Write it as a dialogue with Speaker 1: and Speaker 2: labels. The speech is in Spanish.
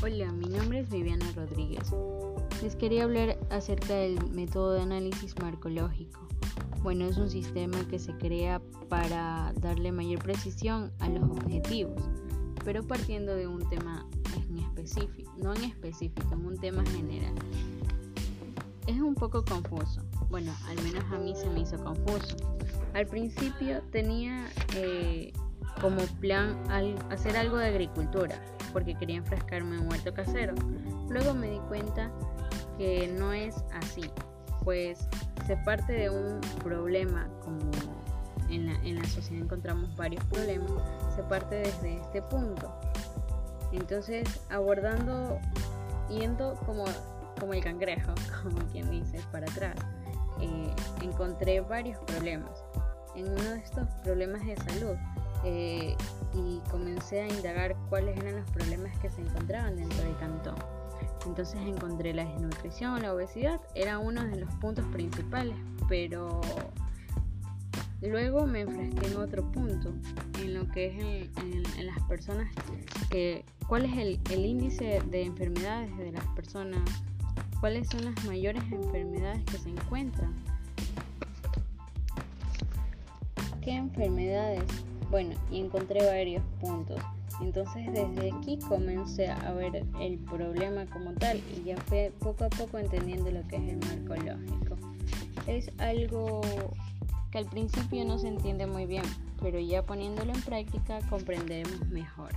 Speaker 1: Hola, mi nombre es Viviana Rodríguez. Les quería hablar acerca del método de análisis marcológico. Bueno, es un sistema que se crea para darle mayor precisión a los objetivos, pero partiendo de un tema en específico, no en específico, en un tema general. Es un poco confuso. Bueno, al menos a mí se me hizo confuso. Al principio tenía... Eh, como plan hacer algo de agricultura, porque quería enfrascarme en un huerto casero. Luego me di cuenta que no es así, pues se parte de un problema, como en la, en la sociedad encontramos varios problemas, se parte desde este punto. Entonces, abordando, yendo como, como el cangrejo, como quien dice, para atrás, eh, encontré varios problemas. En uno de estos problemas de salud, eh, y comencé a indagar cuáles eran los problemas que se encontraban dentro del cantón. Entonces encontré la desnutrición, la obesidad, era uno de los puntos principales, pero luego me enfrasqué en otro punto, en lo que es en, las personas, que, cuál es el, el índice de enfermedades de las personas, cuáles son las mayores enfermedades que se encuentran. ¿Qué enfermedades bueno, y encontré varios puntos. Entonces desde aquí comencé a ver el problema como tal y ya fue poco a poco entendiendo lo que es el marco lógico. Es algo que al principio no se entiende muy bien, pero ya poniéndolo en práctica comprenderemos mejor.